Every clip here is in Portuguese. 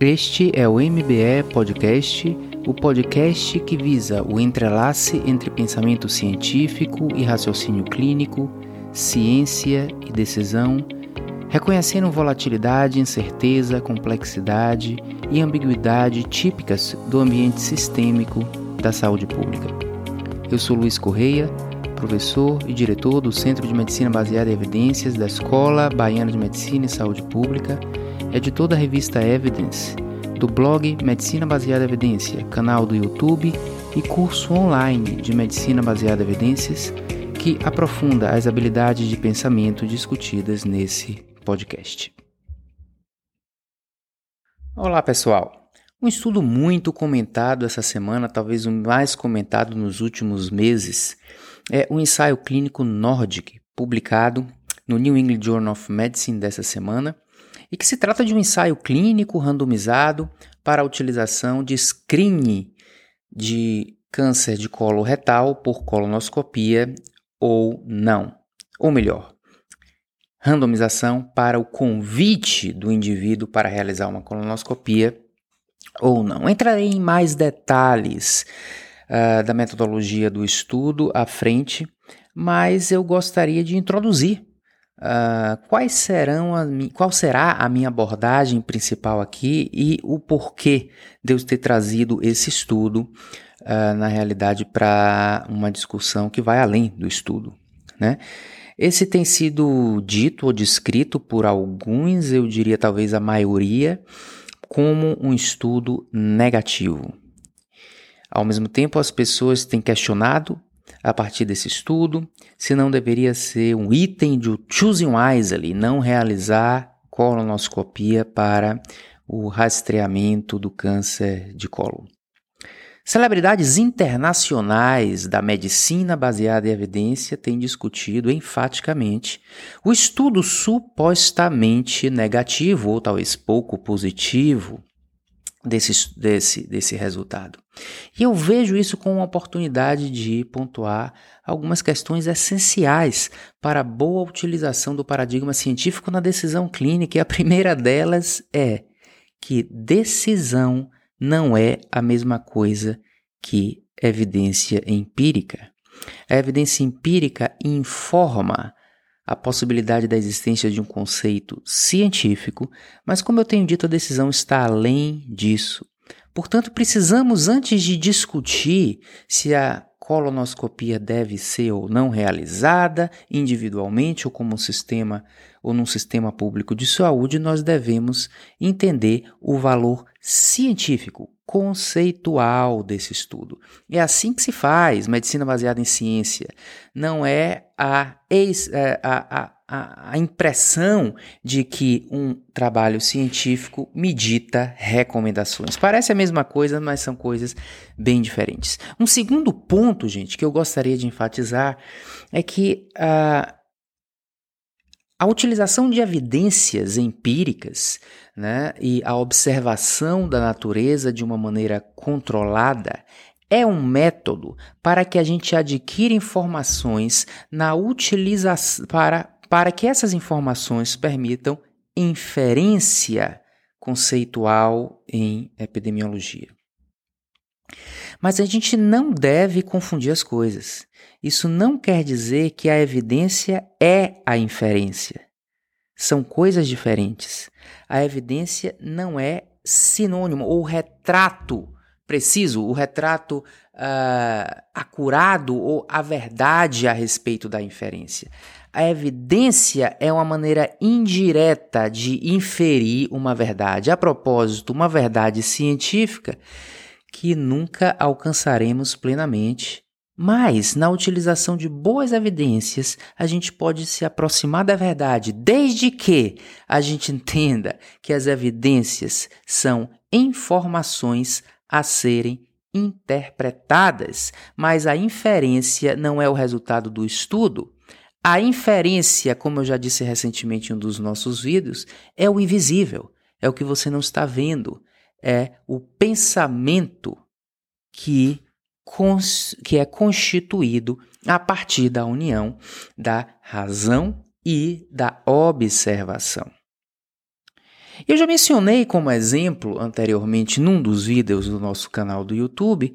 Este é o MBE Podcast, o podcast que visa o entrelace entre pensamento científico e raciocínio clínico, ciência e decisão, reconhecendo volatilidade, incerteza, complexidade e ambiguidade típicas do ambiente sistêmico da saúde pública. Eu sou Luiz Correia, professor e diretor do Centro de Medicina Baseada em Evidências da Escola Baiana de Medicina e Saúde Pública editor da revista Evidence, do blog Medicina Baseada em Evidência, canal do YouTube e curso online de Medicina Baseada em Evidências que aprofunda as habilidades de pensamento discutidas nesse podcast. Olá, pessoal! Um estudo muito comentado essa semana, talvez o mais comentado nos últimos meses, é o ensaio clínico Nordic, publicado no New England Journal of Medicine dessa semana, e que se trata de um ensaio clínico randomizado para a utilização de screening de câncer de colo retal por colonoscopia ou não. Ou melhor, randomização para o convite do indivíduo para realizar uma colonoscopia ou não. Entrarei em mais detalhes uh, da metodologia do estudo à frente, mas eu gostaria de introduzir Uh, quais serão a, qual será a minha abordagem principal aqui e o porquê de eu ter trazido esse estudo, uh, na realidade, para uma discussão que vai além do estudo. Né? Esse tem sido dito ou descrito por alguns, eu diria talvez a maioria, como um estudo negativo. Ao mesmo tempo, as pessoas têm questionado a partir desse estudo, se não deveria ser um item de choosing wisely, não realizar colonoscopia para o rastreamento do câncer de colo. Celebridades internacionais da medicina baseada em evidência têm discutido enfaticamente o estudo supostamente negativo ou talvez pouco positivo desse, desse, desse resultado. E eu vejo isso como uma oportunidade de pontuar algumas questões essenciais para a boa utilização do paradigma científico na decisão clínica, e a primeira delas é que decisão não é a mesma coisa que evidência empírica. A evidência empírica informa a possibilidade da existência de um conceito científico, mas, como eu tenho dito, a decisão está além disso. Portanto, precisamos, antes de discutir se a colonoscopia deve ser ou não realizada individualmente ou como um sistema ou num sistema público de saúde, nós devemos entender o valor científico, conceitual desse estudo. É assim que se faz medicina baseada em ciência. Não é a, é, a, a, a impressão de que um trabalho científico medita recomendações. Parece a mesma coisa, mas são coisas bem diferentes. Um segundo ponto, gente, que eu gostaria de enfatizar é que a a utilização de evidências empíricas né, e a observação da natureza de uma maneira controlada é um método para que a gente adquira informações na utilização para, para que essas informações permitam inferência conceitual em epidemiologia. Mas a gente não deve confundir as coisas. Isso não quer dizer que a evidência é a inferência. São coisas diferentes. A evidência não é sinônimo ou retrato preciso, o retrato uh, acurado ou a verdade a respeito da inferência. A evidência é uma maneira indireta de inferir uma verdade. A propósito, uma verdade científica que nunca alcançaremos plenamente mas, na utilização de boas evidências, a gente pode se aproximar da verdade, desde que a gente entenda que as evidências são informações a serem interpretadas, mas a inferência não é o resultado do estudo. A inferência, como eu já disse recentemente em um dos nossos vídeos, é o invisível, é o que você não está vendo, é o pensamento que que é constituído a partir da união da razão e da observação. Eu já mencionei como exemplo anteriormente num dos vídeos do nosso canal do YouTube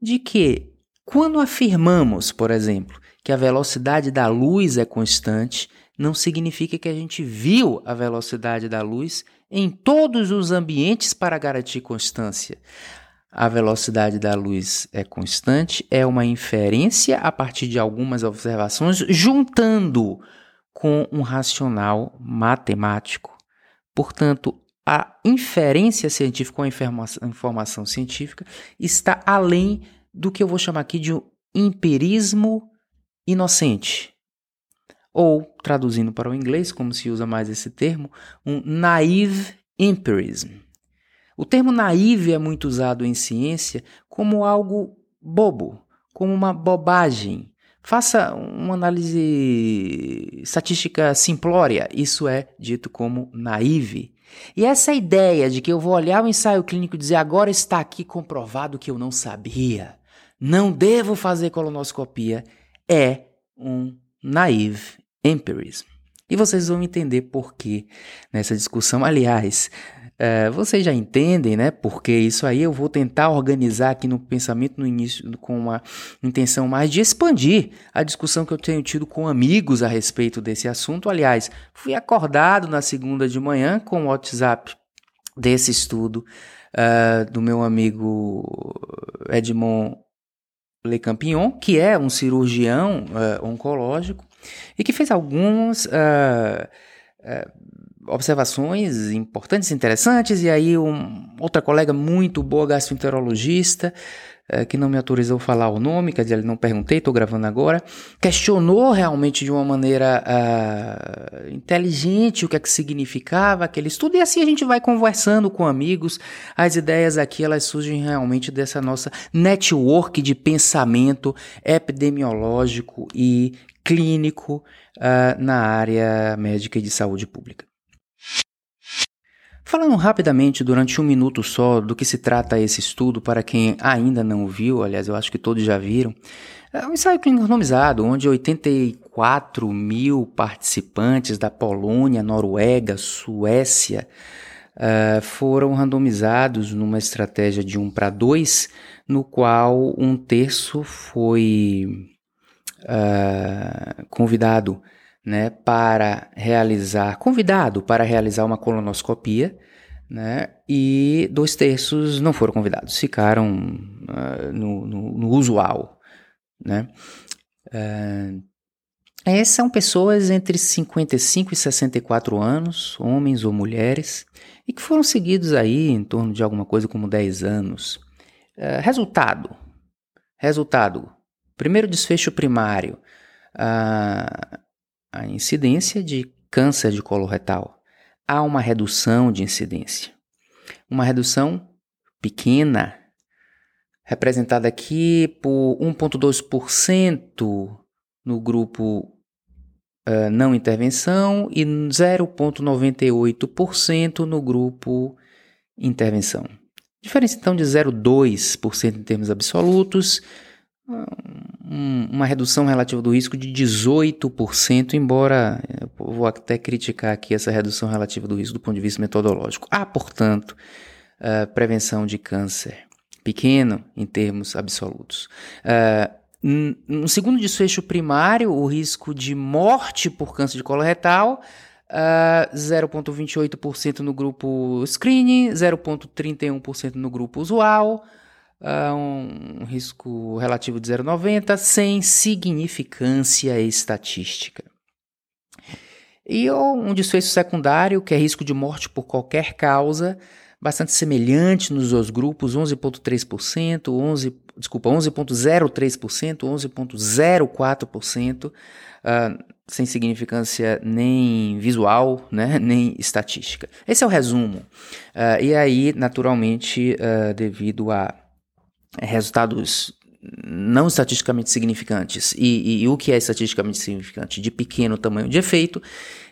de que quando afirmamos, por exemplo, que a velocidade da luz é constante, não significa que a gente viu a velocidade da luz em todos os ambientes para garantir constância. A velocidade da luz é constante, é uma inferência a partir de algumas observações, juntando com um racional matemático. Portanto, a inferência científica ou a informação, científica está além do que eu vou chamar aqui de um empirismo inocente. Ou, traduzindo para o inglês, como se usa mais esse termo, um naive empirism. O termo naive é muito usado em ciência como algo bobo, como uma bobagem. Faça uma análise estatística simplória, isso é dito como naive. E essa ideia de que eu vou olhar o ensaio clínico e dizer agora está aqui comprovado que eu não sabia, não devo fazer colonoscopia, é um naive empirism. E vocês vão entender por que nessa discussão. Aliás, é, vocês já entendem, né? Porque isso aí eu vou tentar organizar aqui no pensamento no início com uma intenção mais de expandir a discussão que eu tenho tido com amigos a respeito desse assunto. Aliás, fui acordado na segunda de manhã com o WhatsApp desse estudo uh, do meu amigo Edmond Le Campignon, que é um cirurgião uh, oncológico e que fez alguns uh, observações importantes, interessantes, e aí um, outra colega muito boa, gastroenterologista, é, que não me autorizou falar o nome, quer dizer, não perguntei, estou gravando agora, questionou realmente de uma maneira uh, inteligente o que é que significava aquele estudo, e assim a gente vai conversando com amigos, as ideias aqui elas surgem realmente dessa nossa network de pensamento epidemiológico e clínico uh, na área médica e de saúde pública. Falando rapidamente, durante um minuto só, do que se trata esse estudo, para quem ainda não viu, aliás, eu acho que todos já viram, é um ensaio clínico randomizado, onde 84 mil participantes da Polônia, Noruega, Suécia uh, foram randomizados numa estratégia de 1 para 2, no qual um terço foi uh, convidado né, para realizar, convidado para realizar uma colonoscopia, né, e dois terços não foram convidados, ficaram uh, no, no, no, usual. Né. Uh, são pessoas entre 55 e 64 anos, homens ou mulheres, e que foram seguidos aí em torno de alguma coisa como 10 anos. Uh, resultado. Resultado. Primeiro desfecho primário. Uh, a incidência de câncer de colo retal. Há uma redução de incidência. Uma redução pequena, representada aqui por 1,2% no grupo uh, não intervenção e 0,98% no grupo intervenção. Diferença então de 0,2% em termos absolutos, uma redução relativa do risco de 18%, embora eu vou até criticar aqui essa redução relativa do risco do ponto de vista metodológico. Há, portanto, uh, prevenção de câncer pequeno em termos absolutos. Uh, no segundo desfecho primário, o risco de morte por câncer de colo retal Uh, 0,28% no grupo screening, 0,31% no grupo usual, um risco relativo de 0,90 sem significância estatística. E um desfecho secundário, que é risco de morte por qualquer causa, bastante semelhante nos dois grupos, 11,3%, 11, desculpa, 11,03%, 11,04%, uh, sem significância nem visual, né, nem estatística. Esse é o resumo. Uh, e aí, naturalmente, uh, devido a resultados não estatisticamente significantes e, e, e, o que é estatisticamente significante de pequeno tamanho de efeito,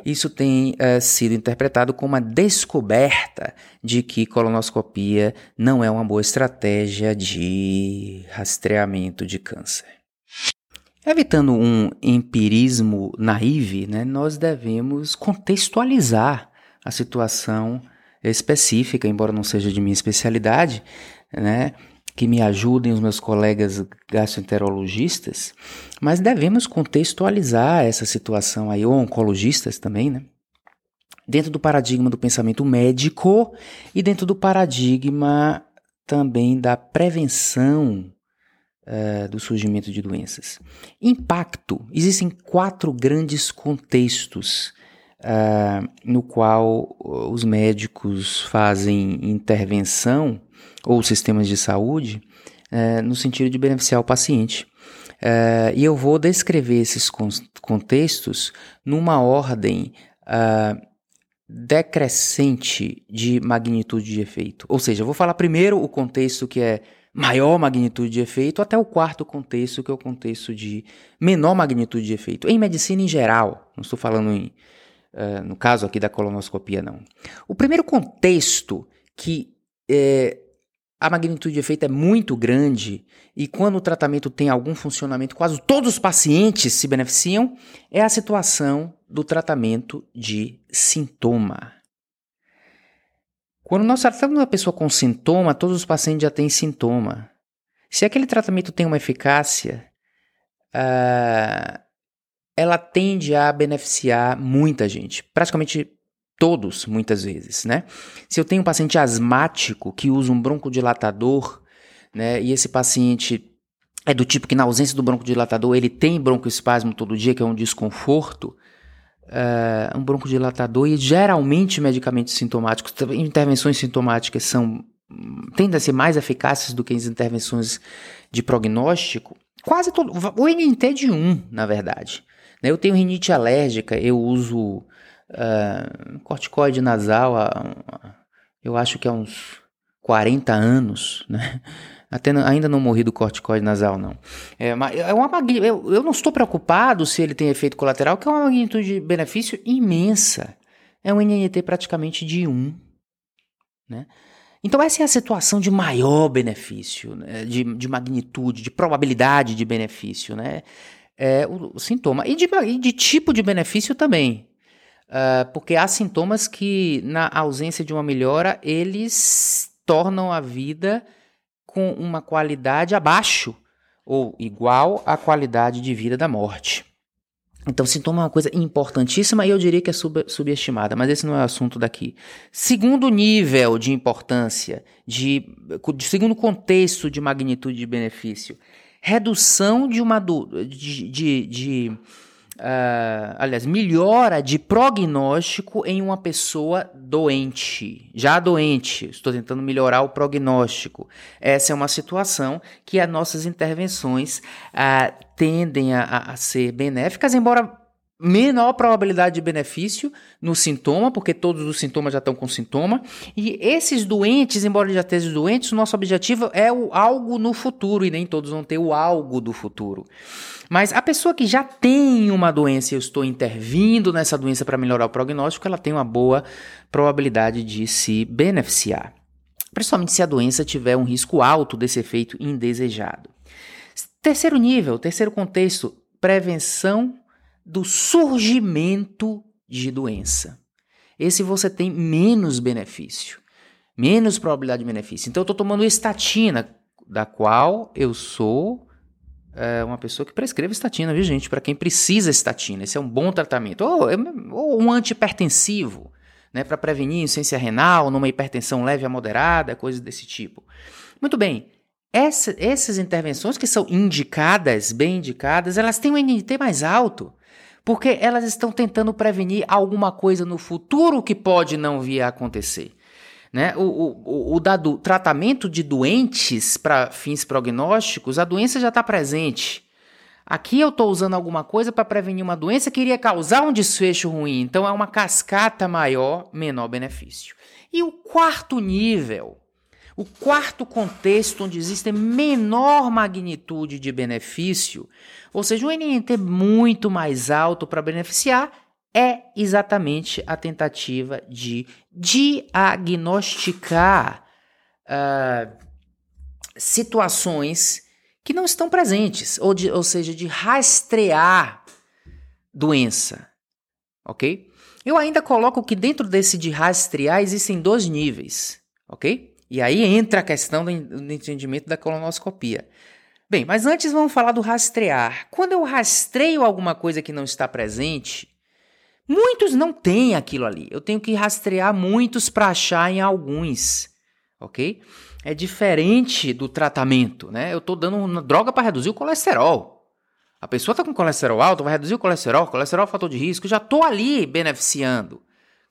isso tem uh, sido interpretado como uma descoberta de que colonoscopia não é uma boa estratégia de rastreamento de câncer. Evitando um empirismo naive, né, nós devemos contextualizar a situação específica, embora não seja de minha especialidade, né? Que me ajudem os meus colegas gastroenterologistas, mas devemos contextualizar essa situação aí, ou oncologistas também, né? Dentro do paradigma do pensamento médico e dentro do paradigma também da prevenção uh, do surgimento de doenças. Impacto. Existem quatro grandes contextos uh, no qual os médicos fazem intervenção ou sistemas de saúde uh, no sentido de beneficiar o paciente. e eu vou descrever esses contextos numa ordem decrescente de magnitude de efeito. Ou seja, eu vou falar primeiro o contexto que é maior magnitude de efeito, até o quarto contexto, que é o contexto de menor magnitude de efeito. Em medicina em geral, não estou falando em, uh, no caso aqui da colonoscopia, não. O primeiro contexto que é, a magnitude de efeito é muito grande e quando o tratamento tem algum funcionamento, quase todos os pacientes se beneficiam, é a situação do tratamento de sintoma. Quando nós tratamos uma pessoa com sintoma, todos os pacientes já têm sintoma. Se aquele tratamento tem uma eficácia, uh, ela tende a beneficiar muita gente, praticamente todos, muitas vezes, né? Se eu tenho um paciente asmático que usa um broncodilatador, né, e esse paciente é do tipo que na ausência do broncodilatador ele tem broncoespasmo todo dia, que é um desconforto, uh, um broncodilatador e geralmente medicamentos sintomáticos, intervenções sintomáticas são tendem a ser mais eficazes do que as intervenções de prognóstico. Quase todo, o NT de 1, na verdade. Né? Eu tenho rinite alérgica, eu uso uh, corticoide nasal há, eu acho que há uns 40 anos, né? Até ainda não morri do corticoide nasal, não. É, é uma, eu, eu não estou preocupado se ele tem efeito colateral, que é uma magnitude de benefício imensa. É um NNT praticamente de 1. Né? Então, essa é a situação de maior benefício, né? de, de magnitude, de probabilidade de benefício. Né? É o, o sintoma. E de, e de tipo de benefício também. Uh, porque há sintomas que, na ausência de uma melhora, eles tornam a vida com uma qualidade abaixo ou igual à qualidade de vida da morte. Então, sintoma é uma coisa importantíssima e eu diria que é sub subestimada, mas esse não é o assunto daqui. Segundo nível de importância, de, de segundo contexto de magnitude de benefício, redução de uma do, de, de, de Uh, aliás, melhora de prognóstico em uma pessoa doente, já doente. Estou tentando melhorar o prognóstico. Essa é uma situação que as nossas intervenções uh, tendem a, a ser benéficas, embora menor probabilidade de benefício no sintoma, porque todos os sintomas já estão com sintoma. E esses doentes, embora já estejam doentes, o nosso objetivo é o algo no futuro, e nem todos vão ter o algo do futuro. Mas a pessoa que já tem uma doença e eu estou intervindo nessa doença para melhorar o prognóstico, ela tem uma boa probabilidade de se beneficiar. Principalmente se a doença tiver um risco alto desse efeito indesejado. Terceiro nível, terceiro contexto, prevenção do surgimento de doença. Esse você tem menos benefício, menos probabilidade de benefício. Então eu estou tomando estatina, da qual eu sou é, uma pessoa que prescreve estatina, viu gente? Para quem precisa estatina, esse é um bom tratamento. Ou, ou um antipertensivo, né? Para prevenir insuficiência renal, numa hipertensão leve a moderada, coisas desse tipo. Muito bem. Essa, essas intervenções que são indicadas, bem indicadas, elas têm um NNT mais alto porque elas estão tentando prevenir alguma coisa no futuro que pode não vir a acontecer. Né? O, o, o, dado tratamento de doentes para fins prognósticos, a doença já está presente. Aqui eu estou usando alguma coisa para prevenir uma doença que iria causar um desfecho ruim. Então é uma cascata maior, menor benefício. E o quarto nível o quarto contexto onde existe menor magnitude de benefício, ou seja, um NNT muito mais alto para beneficiar, é exatamente a tentativa de diagnosticar uh, situações que não estão presentes, ou, de, ou seja, de rastrear doença, ok? Eu ainda coloco que dentro desse de rastrear existem dois níveis, ok? E aí entra a questão do entendimento da colonoscopia. Bem, mas antes vamos falar do rastrear. Quando eu rastreio alguma coisa que não está presente, muitos não têm aquilo ali. Eu tenho que rastrear muitos para achar em alguns, ok? É diferente do tratamento, né? Eu estou dando uma droga para reduzir o colesterol. A pessoa está com colesterol alto, vai reduzir o colesterol, colesterol é fator de risco, já estou ali beneficiando.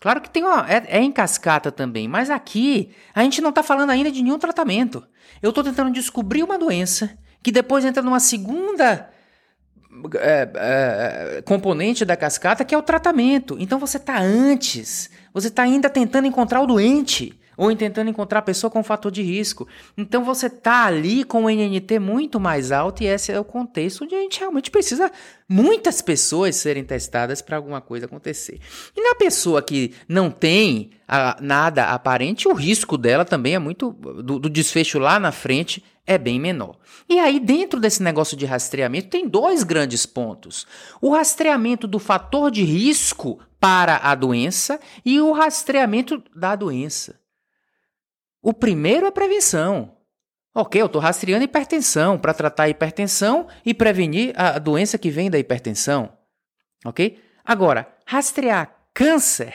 Claro que tem uma, é, é em cascata também, mas aqui a gente não está falando ainda de nenhum tratamento. Eu estou tentando descobrir uma doença que depois entra numa segunda é, é, componente da cascata, que é o tratamento. Então você está antes, você está ainda tentando encontrar o doente ou tentando encontrar a pessoa com fator de risco. Então você está ali com o NNT muito mais alto e esse é o contexto onde a gente realmente precisa muitas pessoas serem testadas para alguma coisa acontecer. E na pessoa que não tem a, nada aparente, o risco dela também é muito do, do desfecho lá na frente é bem menor. E aí, dentro desse negócio de rastreamento, tem dois grandes pontos: o rastreamento do fator de risco para a doença e o rastreamento da doença. O primeiro é prevenção. Ok, eu estou rastreando hipertensão para tratar a hipertensão e prevenir a doença que vem da hipertensão. Ok? Agora, rastrear câncer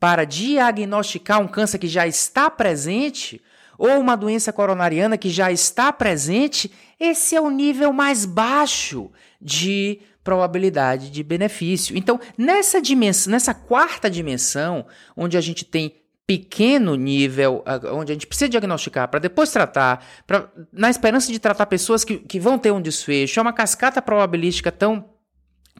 para diagnosticar um câncer que já está presente ou uma doença coronariana que já está presente, esse é o nível mais baixo de probabilidade de benefício. Então, nessa dimensão, nessa quarta dimensão, onde a gente tem pequeno nível, onde a gente precisa diagnosticar para depois tratar, pra, na esperança de tratar pessoas que, que vão ter um desfecho, é uma cascata probabilística tão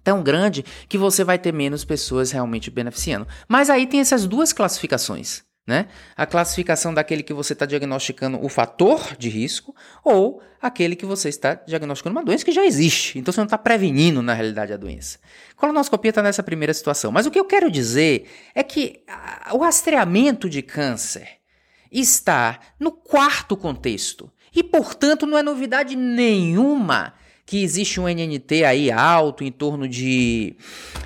tão grande que você vai ter menos pessoas realmente beneficiando. Mas aí tem essas duas classificações. Né? A classificação daquele que você está diagnosticando o fator de risco ou aquele que você está diagnosticando uma doença que já existe. Então você não está prevenindo, na realidade, a doença. Colonoscopia está nessa primeira situação. Mas o que eu quero dizer é que o rastreamento de câncer está no quarto contexto. E, portanto, não é novidade nenhuma que existe um NNT aí alto, em torno de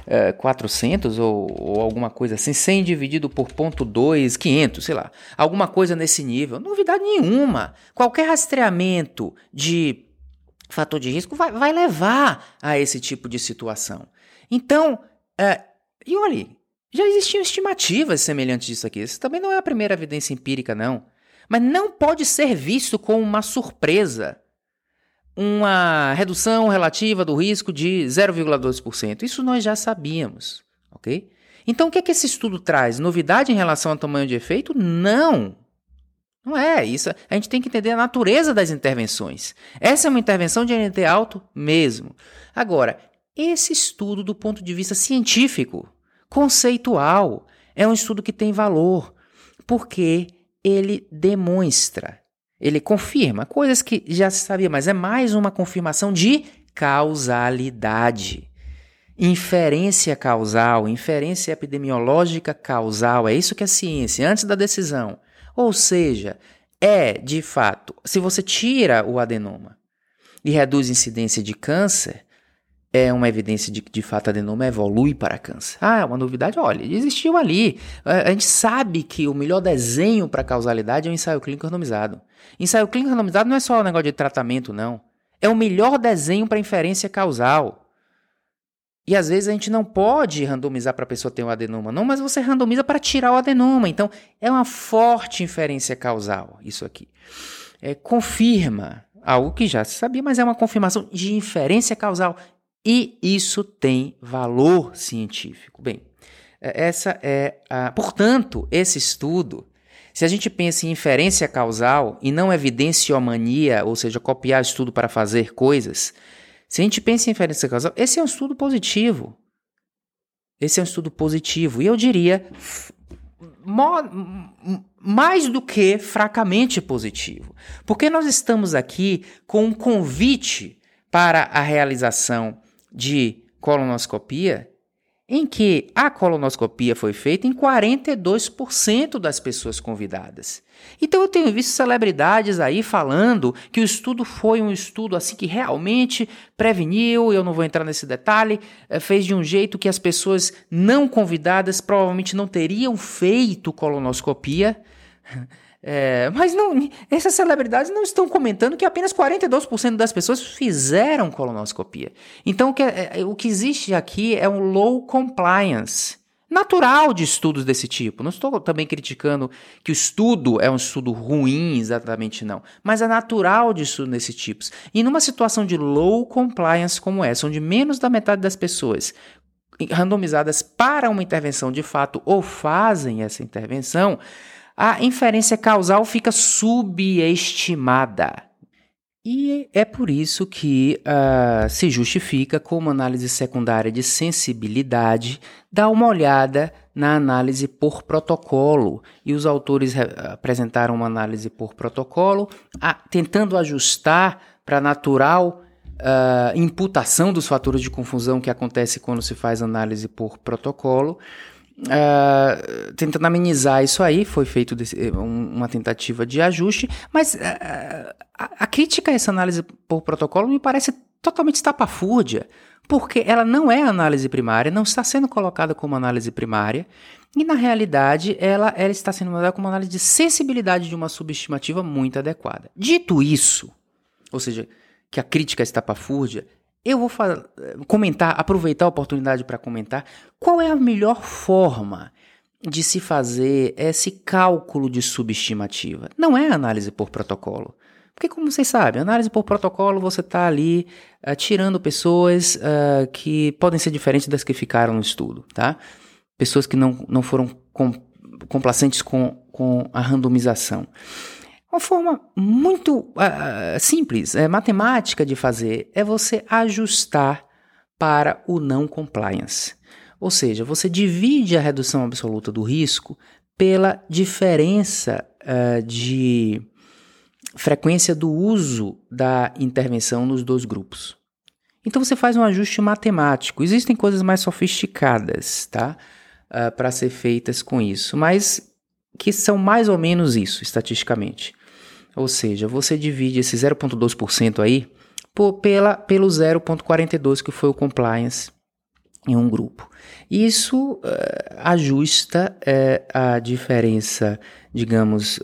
é, 400 ou, ou, alguma coisa assim, 100 dividido por ponto 2, 500, sei lá, alguma coisa nesse nível. Novidade nenhuma. Qualquer rastreamento de fator de risco vai, vai levar a esse tipo de situação. Então, é, e olha, já existiam estimativas semelhantes disso aqui. Isso também não é a primeira evidência empírica, não. Mas não pode ser visto como uma surpresa uma redução relativa do risco de 0,2%. Isso nós já sabíamos, ok? Então o que é que esse estudo traz? Novidade em relação ao tamanho de efeito? Não. Não é isso. A gente tem que entender a natureza das intervenções. Essa é uma intervenção de NT alto mesmo. Agora, esse estudo do ponto de vista científico, conceitual, é um estudo que tem valor, porque ele demonstra ele confirma coisas que já se sabia, mas é mais uma confirmação de causalidade. Inferência causal, inferência epidemiológica causal, é isso que é ciência, antes da decisão. Ou seja, é, de fato, se você tira o adenoma e reduz a incidência de câncer, é uma evidência de que de fato adenoma evolui para câncer. Ah, é uma novidade? Olha, existiu ali. A gente sabe que o melhor desenho para causalidade é o ensaio clínico randomizado. Ensaio clínico randomizado não é só um negócio de tratamento, não. É o melhor desenho para inferência causal. E às vezes a gente não pode randomizar para a pessoa ter um adenoma, não, mas você randomiza para tirar o adenoma. Então é uma forte inferência causal, isso aqui. É, confirma algo que já se sabia, mas é uma confirmação de inferência causal. E isso tem valor científico. Bem, é, essa é a. Portanto, esse estudo, se a gente pensa em inferência causal e não evidenciomania, ou seja, copiar estudo para fazer coisas, se a gente pensa em inferência causal, esse é um estudo positivo. Esse é um estudo positivo. E eu diria mais do que fracamente positivo. Porque nós estamos aqui com um convite para a realização de colonoscopia em que a colonoscopia foi feita em 42% das pessoas convidadas. Então eu tenho visto celebridades aí falando que o estudo foi um estudo assim que realmente preveniu, eu não vou entrar nesse detalhe, eh, fez de um jeito que as pessoas não convidadas provavelmente não teriam feito colonoscopia. É, mas não, essas celebridades não estão comentando que apenas 42% das pessoas fizeram colonoscopia. Então, o que, é, é, o que existe aqui é um low compliance natural de estudos desse tipo. Não estou também criticando que o estudo é um estudo ruim, exatamente não. Mas é natural de estudo desse tipo. E numa situação de low compliance como essa, onde menos da metade das pessoas randomizadas para uma intervenção de fato ou fazem essa intervenção, a inferência causal fica subestimada. E é por isso que uh, se justifica como análise secundária de sensibilidade dar uma olhada na análise por protocolo. E os autores apresentaram uma análise por protocolo, a, tentando ajustar para a natural uh, imputação dos fatores de confusão que acontece quando se faz análise por protocolo. Uh, tentando amenizar isso aí, foi feito desse, eh, um, uma tentativa de ajuste, mas uh, a, a, crítica a essa análise por protocolo me parece totalmente estapafúrdia, porque ela não é análise primária, não está sendo colocada como análise primária, e na realidade ela, ela está sendo usada como análise de sensibilidade de uma subestimativa muito adequada. Dito isso, ou seja, que a crítica é estapafúrdia, eu vou comentar, aproveitar a oportunidade para comentar qual é a melhor forma de se fazer esse cálculo de subestimativa. Não é análise por protocolo. Porque, como vocês sabem, análise por protocolo você está ali uh, tirando pessoas uh, que podem ser diferentes das que ficaram no estudo, tá? Pessoas que não, não foram com, complacentes com, com a randomização. Uma forma muito uh, simples, é, matemática de fazer, é você ajustar para o não compliance. Ou seja, você divide a redução absoluta do risco pela diferença uh, de frequência do uso da intervenção nos dois grupos. Então você faz um ajuste matemático. Existem coisas mais sofisticadas, tá? Uh, para ser feitas com isso, mas que são mais ou menos isso, estatisticamente. Ou seja, você divide esse 0,2% aí por, pela, pelo 0,42% que foi o compliance em um grupo. Isso uh, ajusta uh, a diferença, digamos, uh,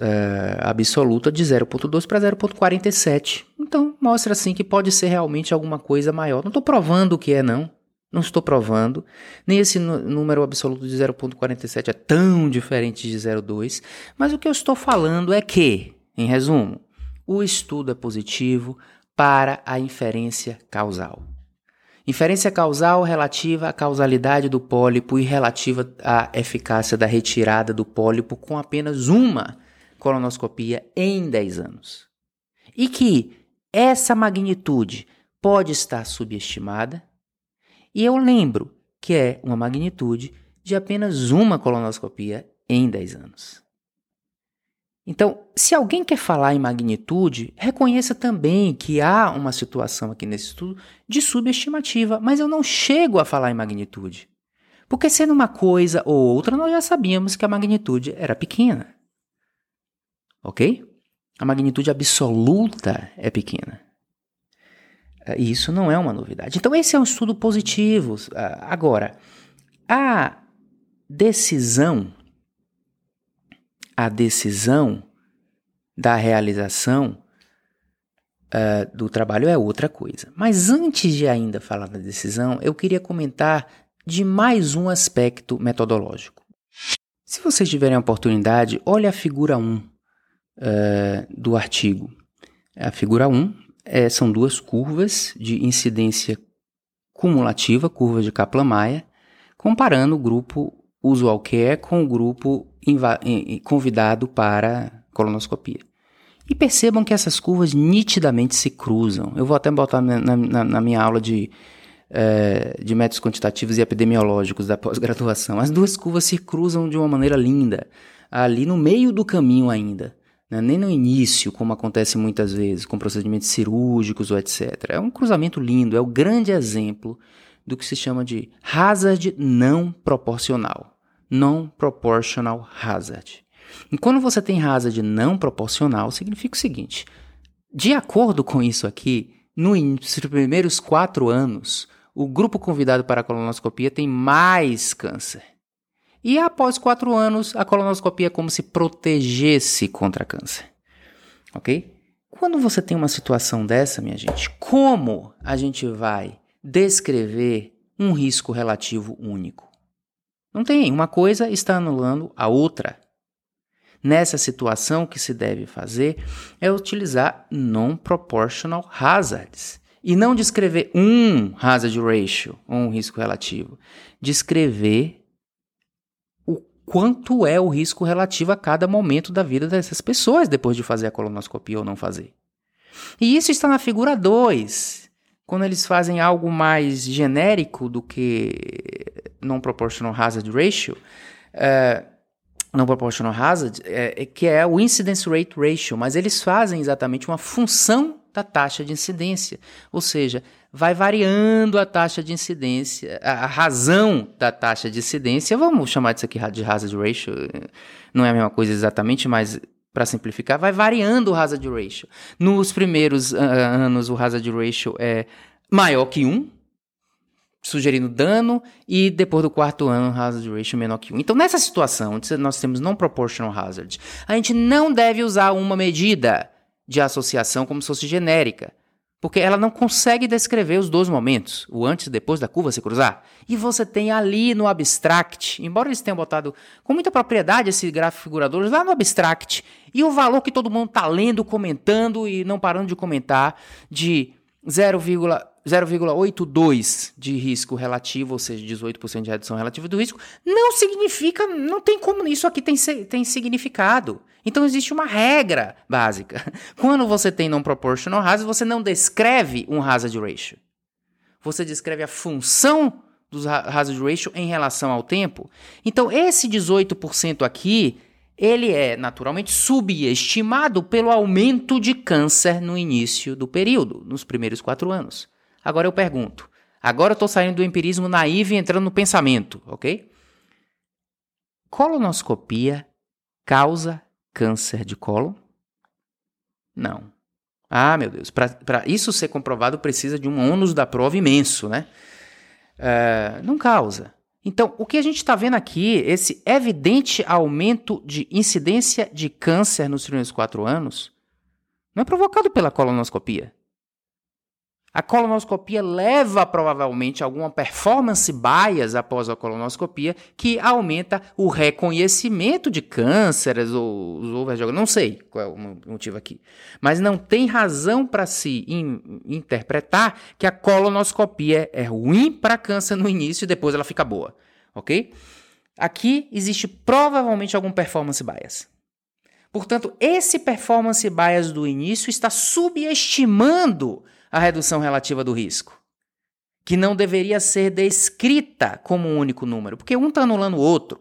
absoluta de 0,2 para 0,47. Então, mostra assim que pode ser realmente alguma coisa maior. Não estou provando o que é, não. Não estou provando. Nem esse número absoluto de 0,47 é tão diferente de 0,2. Mas o que eu estou falando é que em resumo, o estudo é positivo para a inferência causal. Inferência causal relativa à causalidade do pólipo e relativa à eficácia da retirada do pólipo com apenas uma colonoscopia em 10 anos. E que essa magnitude pode estar subestimada, e eu lembro que é uma magnitude de apenas uma colonoscopia em 10 anos. Então, se alguém quer falar em magnitude, reconheça também que há uma situação aqui nesse estudo de subestimativa, mas eu não chego a falar em magnitude. Porque sendo uma coisa ou outra, nós já sabíamos que a magnitude era pequena. Ok? A magnitude absoluta é pequena. E isso não é uma novidade. Então, esse é um estudo positivo. Agora, a decisão a decisão da realização uh, do trabalho é outra coisa. Mas antes de ainda falar da decisão, eu queria comentar de mais um aspecto metodológico. Se vocês tiverem a oportunidade, olhe a figura 1 uh, do artigo. A figura 1 é, são duas curvas de incidência cumulativa, curva de Kaplan-Meier, comparando o grupo usual care com o grupo convidado para colonoscopia. E percebam que essas curvas nitidamente se cruzam. Eu vou até botar na, na, na minha aula de, é, de métodos quantitativos e epidemiológicos da pós-graduação. As duas curvas se cruzam de uma maneira linda, ali no meio do caminho ainda. Né? Nem no início, como acontece muitas vezes, com procedimentos cirúrgicos ou etc. É um cruzamento lindo, é o grande exemplo do que se chama de hazard não proporcional. Non-proportional hazard. E quando você tem hazard não proporcional, significa o seguinte: de acordo com isso aqui, nos primeiros quatro anos, o grupo convidado para a colonoscopia tem mais câncer. E após quatro anos, a colonoscopia é como se protegesse contra câncer. Ok? Quando você tem uma situação dessa, minha gente, como a gente vai descrever um risco relativo único? Não tem. Uma coisa está anulando a outra. Nessa situação, o que se deve fazer é utilizar non-proportional hazards. E não descrever um hazard ratio, um risco relativo. Descrever o quanto é o risco relativo a cada momento da vida dessas pessoas depois de fazer a colonoscopia ou não fazer. E isso está na figura 2. Quando eles fazem algo mais genérico do que non-proportional hazard ratio, uh, não proportional hazard, é, é, que é o incidence rate ratio, mas eles fazem exatamente uma função da taxa de incidência, ou seja, vai variando a taxa de incidência, a, razão da taxa de incidência, vamos chamar disso aqui de hazard ratio, não é a mesma coisa exatamente, mas para simplificar, vai variando o hazard ratio. Nos primeiros uh, anos o hazard ratio é maior que 1, sugerindo dano, e depois do quarto ano, hazard ratio menor que 1. Então, nessa situação, onde nós temos non proportional hazard, a gente não deve usar uma medida de associação como se fosse genérica, porque ela não consegue descrever os dois momentos, o antes e depois da curva se cruzar. E você tem ali no abstract, embora eles tenham botado com muita propriedade esse gráfico figurador lá no abstract, e o valor que todo mundo está lendo, comentando e não parando de comentar de 0,82 de risco relativo, ou seja, 18% de redução relativa do risco, não significa, não tem como isso aqui tem, tem significado. Então existe uma regra básica. Quando você tem non-proportional hazard, você não descreve um hazard ratio. Você descreve a função do hazard ratio em relação ao tempo. Então esse 18% aqui ele é naturalmente subestimado pelo aumento de câncer no início do período, nos primeiros quatro anos. Agora eu pergunto, agora eu estou saindo do empirismo naivo e entrando no pensamento, ok? Colonoscopia causa câncer de colo? Não. Ah, meu Deus, para isso ser comprovado precisa de um ônus da prova imenso, né? Uh, não causa. Então, o que a gente está vendo aqui, esse evidente aumento de incidência de câncer nos primeiros quatro anos, não é provocado pela colonoscopia. A colonoscopia leva provavelmente alguma performance bias após a colonoscopia que aumenta o reconhecimento de cânceres ou os ovos não sei qual é o motivo aqui. Mas não tem razão para se in interpretar que a colonoscopia é ruim para câncer no início e depois ela fica boa, ok? Aqui existe provavelmente algum performance bias. Portanto, esse performance bias do início está subestimando a redução relativa do risco, que não deveria ser descrita como um único número, porque um está anulando o outro.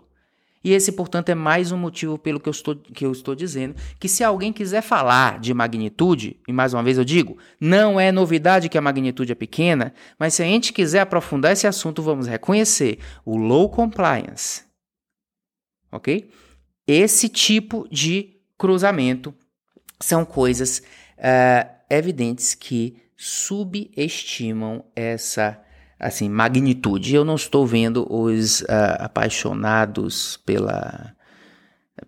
E esse, portanto, é mais um motivo pelo que eu, estou, que eu estou dizendo, que se alguém quiser falar de magnitude, e mais uma vez eu digo, não é novidade que a magnitude é pequena, mas se a gente quiser aprofundar esse assunto, vamos reconhecer o low compliance. Ok? Esse tipo de cruzamento são coisas uh, evidentes que subestimam essa assim magnitude. Eu não estou vendo os uh, apaixonados pela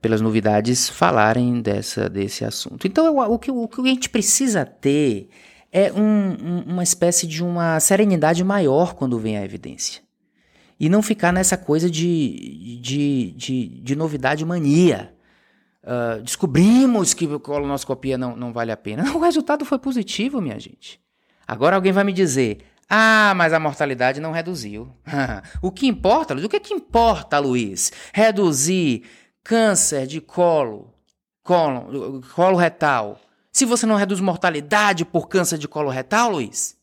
pelas novidades falarem dessa desse assunto. Então eu, o, que, o que a gente precisa ter é um, um, uma espécie de uma serenidade maior quando vem a evidência. E não ficar nessa coisa de, de, de, de novidade mania. Uh, descobrimos que colonoscopia não, não vale a pena. O resultado foi positivo, minha gente. Agora alguém vai me dizer: ah, mas a mortalidade não reduziu. o que importa, Luiz? O que, é que importa, Luiz? Reduzir câncer de colo, colo, colo retal. Se você não reduz mortalidade por câncer de colo retal, Luiz?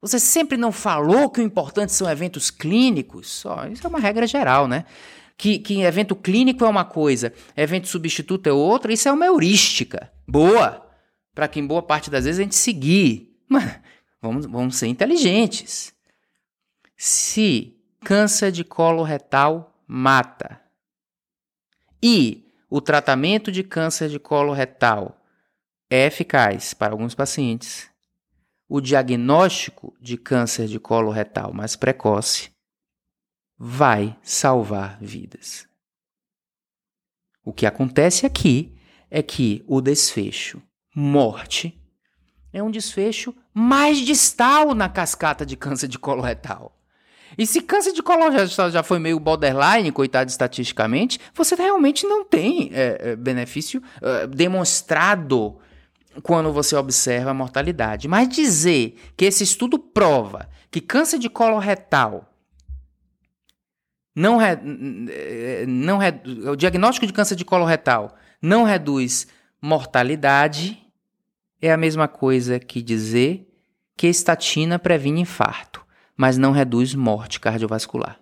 Você sempre não falou que o importante são eventos clínicos? Isso é uma regra geral, né? que, que evento clínico é uma coisa, evento substituto é outra, isso é uma heurística. Boa! Para que em boa parte das vezes a gente seguir. Mas vamos, vamos ser inteligentes. Se câncer de colo retal mata e o tratamento de câncer de colo retal é eficaz para alguns pacientes, o diagnóstico de câncer de colo retal mais precoce vai salvar vidas. O que acontece aqui é que o desfecho morte é um desfecho mais distal na cascata de câncer de colo retal. E se câncer de colo já foi meio borderline, coitado estatisticamente, você realmente não tem é, é, benefício é, demonstrado quando você observa a mortalidade. Mas dizer que esse estudo prova que câncer de colo retal não, re, não re, o diagnóstico de câncer de colo retal não reduz mortalidade é a mesma coisa que dizer que estatina previne infarto, mas não reduz morte cardiovascular.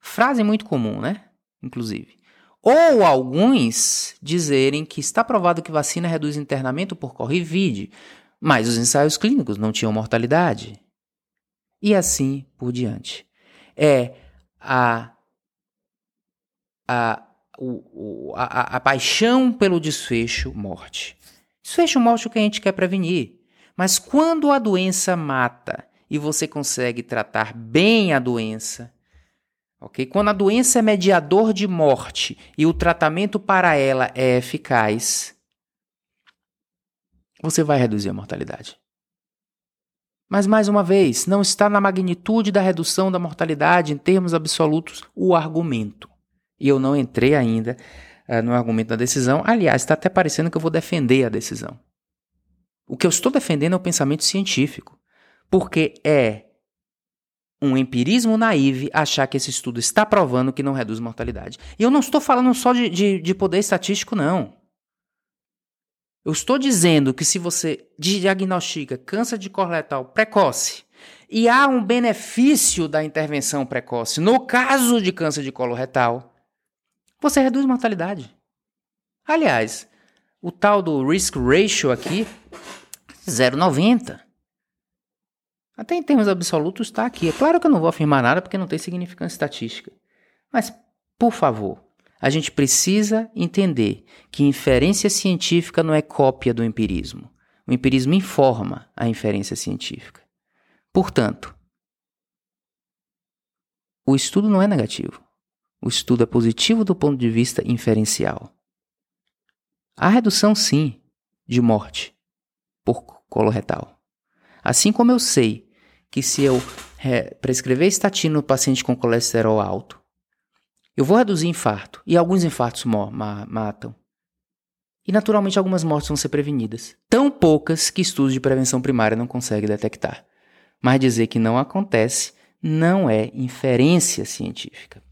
Frase muito comum, né? Inclusive. Ou alguns dizerem que está provado que vacina reduz internamento por Covid, mas os ensaios clínicos não tinham mortalidade. E assim por diante. É a, a, o, a, a paixão pelo desfecho morte. Desfecho morte é o que a gente quer prevenir. Mas quando a doença mata e você consegue tratar bem a doença, ok? Quando a doença é mediador de morte e o tratamento para ela é eficaz, você vai reduzir a mortalidade. Mas, mais uma vez, não está na magnitude da redução da mortalidade em termos absolutos o argumento. E eu não entrei ainda uh, no argumento da decisão. Aliás, está até parecendo que eu vou defender a decisão. O que eu estou defendendo é o pensamento científico. Porque é um empirismo naive achar que esse estudo está provando que não reduz mortalidade. E eu não estou falando só de, de, de poder estatístico, não. Eu estou dizendo que se você diagnostica câncer de coloretal precoce e há um benefício da intervenção precoce no caso de câncer de colo retal, você reduz mortalidade. Aliás, o tal do risk ratio aqui, 0,90. Até em termos absolutos está aqui. É claro que eu não vou afirmar nada porque não tem significância estatística. Mas, por favor, a gente precisa entender que inferência científica não é cópia do empirismo. O empirismo informa a inferência científica. Portanto, o estudo não é negativo. O estudo é positivo do ponto de vista inferencial. Há redução, sim, de morte por coloretal. Assim como eu sei que se eu é, prescrever estatina no paciente com colesterol alto, eu vou reduzir infarto, e alguns infartos matam. E naturalmente algumas mortes vão ser prevenidas. Tão poucas que estudos de prevenção primária não conseguem detectar. Mas dizer que não acontece não é inferência científica.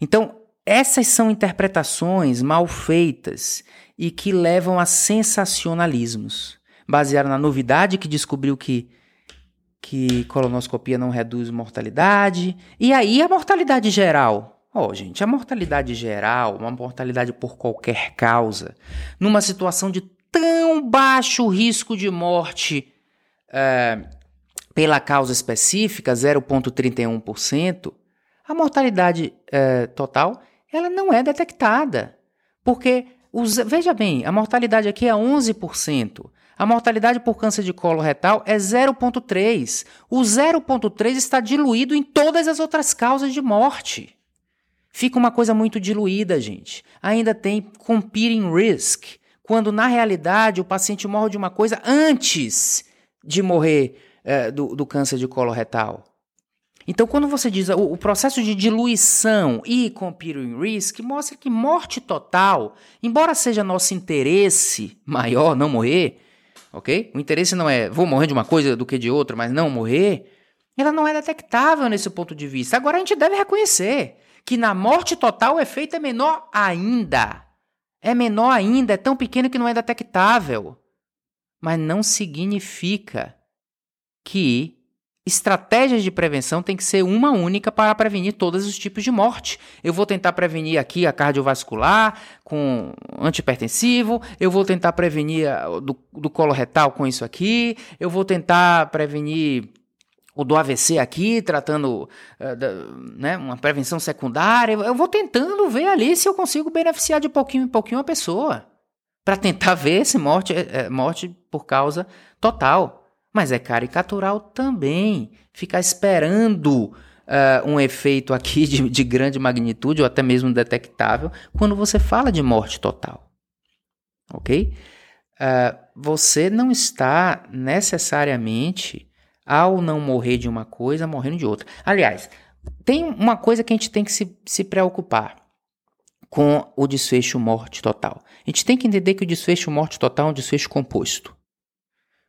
Então, essas são interpretações mal feitas e que levam a sensacionalismos, baseadas na novidade que descobriu que que colonoscopia não reduz mortalidade. E aí a mortalidade geral. Ó, oh, gente, a mortalidade geral, uma mortalidade por qualquer causa, numa situação de tão baixo risco de morte é, pela causa específica, 0,31%, a mortalidade é, total ela não é detectada. Porque, os, veja bem, a mortalidade aqui é 11%. A mortalidade por câncer de colo retal é 0,3. O 0,3 está diluído em todas as outras causas de morte. Fica uma coisa muito diluída, gente. Ainda tem competing risk, quando na realidade o paciente morre de uma coisa antes de morrer é, do, do câncer de colo retal. Então, quando você diz o, o processo de diluição e competing risk, mostra que morte total, embora seja nosso interesse maior não morrer, ok? O interesse não é vou morrer de uma coisa do que de outra, mas não morrer. Ela não é detectável nesse ponto de vista. Agora a gente deve reconhecer que na morte total o efeito é menor ainda. É menor ainda, é tão pequeno que não é detectável. Mas não significa que estratégias de prevenção tem que ser uma única para prevenir todos os tipos de morte. Eu vou tentar prevenir aqui a cardiovascular com antipertensivo, eu vou tentar prevenir do, do colo retal com isso aqui, eu vou tentar prevenir ou do AVC aqui, tratando da, né, uma prevenção secundária. Eu vou tentando ver ali se eu consigo beneficiar de pouquinho em pouquinho a pessoa. Para tentar ver se morte é morte por causa total. Mas é caricatural também. Ficar esperando uh, um efeito aqui de, de grande magnitude ou até mesmo detectável quando você fala de morte total. Ok? Uh, você não está necessariamente ao não morrer de uma coisa, morrendo de outra. Aliás, tem uma coisa que a gente tem que se, se preocupar com o desfecho morte total. A gente tem que entender que o desfecho morte total é um desfecho composto.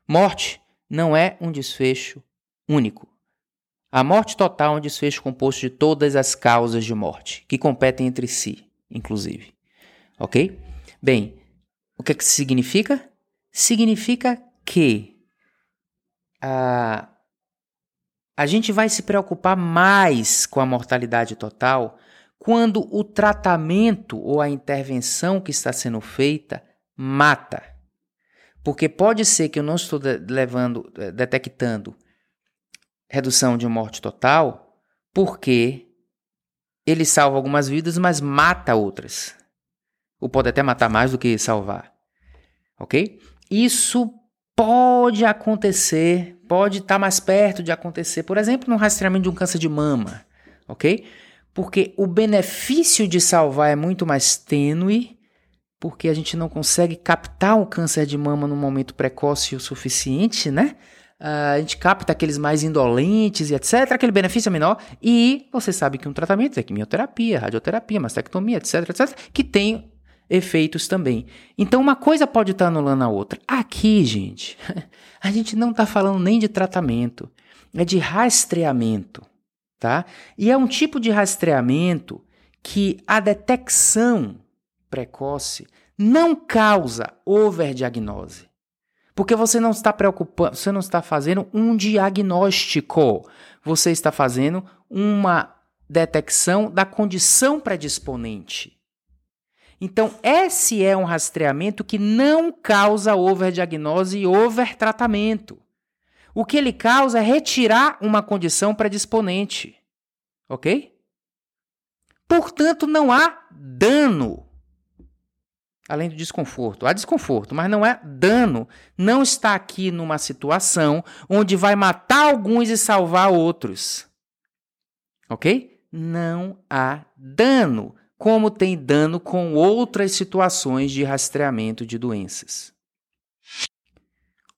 Morte não é um desfecho único. A morte total é um desfecho composto de todas as causas de morte, que competem entre si, inclusive. Ok? Bem, o que, é que significa? Significa que a, a gente vai se preocupar mais com a mortalidade total quando o tratamento ou a intervenção que está sendo feita mata. Porque pode ser que eu não estou levando, eh, detectando redução de morte total, porque ele salva algumas vidas, mas mata outras. Ou pode até matar mais do que salvar. Ok? Isso pode acontecer, pode estar mais perto de acontecer, por exemplo, no rastreamento de um câncer de mama, ok? Porque o benefício de salvar é muito mais tênue, porque a gente não consegue captar o câncer de mama no momento precoce o suficiente, né? Uh, a gente capta aqueles mais indolentes e etc. Aquele benefício é menor. E você sabe que um tratamento é quimioterapia, radioterapia, mastectomia, etc, etc, que tem efeitos também. Então uma coisa pode estar anulando a outra. Aqui, gente, a gente não está falando nem de tratamento, é de rastreamento, tá? E é um tipo de rastreamento que a detecção precoce não causa overdiagnose. Porque você não está preocupando, você não está fazendo um diagnóstico, você está fazendo uma detecção da condição predisponente. Então, esse é um rastreamento que não causa overdiagnose e overtratamento. O que ele causa é retirar uma condição predisponente. Ok? Portanto, não há dano. Além do desconforto. Há desconforto, mas não é dano. Não está aqui numa situação onde vai matar alguns e salvar outros. Ok? Não há dano como tem dano com outras situações de rastreamento de doenças.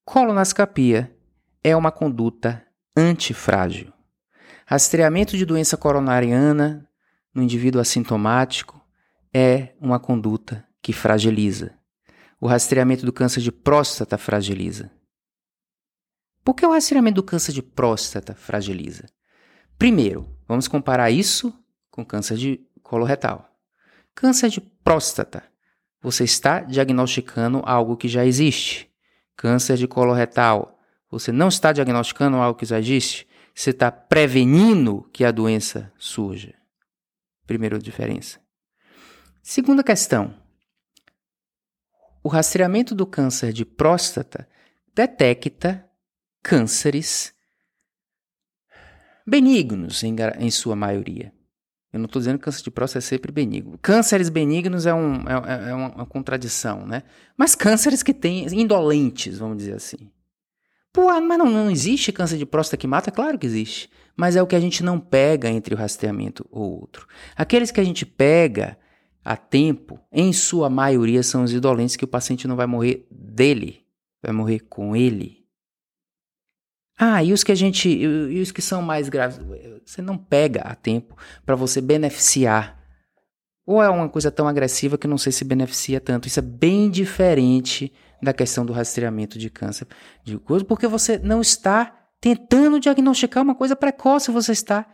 Colonoscopia é uma conduta antifrágil. Rastreamento de doença coronariana no indivíduo assintomático é uma conduta que fragiliza. O rastreamento do câncer de próstata fragiliza. Por que o rastreamento do câncer de próstata fragiliza? Primeiro, vamos comparar isso com câncer de coloretal. Câncer de próstata. Você está diagnosticando algo que já existe. Câncer de coloretal. Você não está diagnosticando algo que já existe. Você está prevenindo que a doença surja. Primeira diferença. Segunda questão. O rastreamento do câncer de próstata detecta cânceres benignos, em, em sua maioria. Eu não estou dizendo que câncer de próstata é sempre benigno. Cânceres benignos é, um, é, é, é uma, contradição, né? Mas cânceres que têm indolentes, vamos dizer assim. Pô, mas não, não existe câncer de próstata que mata? Claro que existe. Mas é o que a gente não pega entre o rastreamento ou outro. Aqueles que a gente pega a tempo, em sua maioria, são os indolentes que o paciente não vai morrer dele, vai morrer com ele. Ah, e os que a gente, e os que são mais graves, você não pega a tempo para você beneficiar. Ou é uma coisa tão agressiva que não sei se beneficia tanto. Isso é bem diferente da questão do rastreamento de câncer de coisa, porque você não está tentando diagnosticar uma coisa precoce, você está